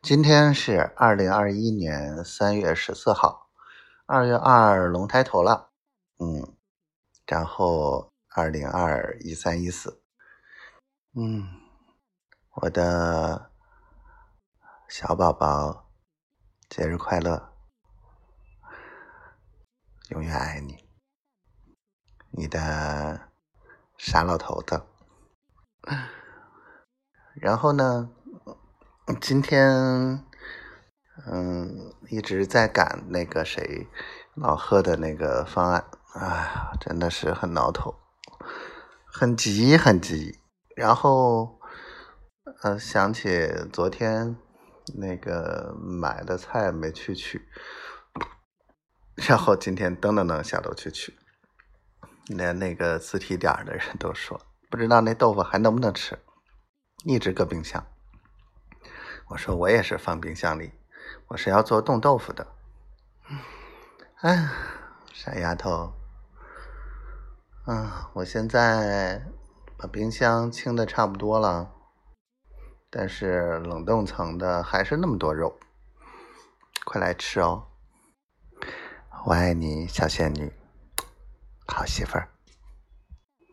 今天是二零二一年三月十四号，二月二龙抬头了，嗯，然后二零二一三一四，嗯，我的小宝宝，节日快乐，永远爱你，你的傻老头子，然后呢？今天，嗯，一直在赶那个谁老贺的那个方案，哎呀，真的是很挠头，很急很急。然后，呃，想起昨天那个买的菜没去取，然后今天噔噔噔下楼去取，连那个自提点的人都说，不知道那豆腐还能不能吃，一直搁冰箱。我说我也是放冰箱里，我是要做冻豆腐的。哎，傻丫头，嗯，我现在把冰箱清的差不多了，但是冷冻层的还是那么多肉，快来吃哦！我爱你，小仙女，好媳妇儿。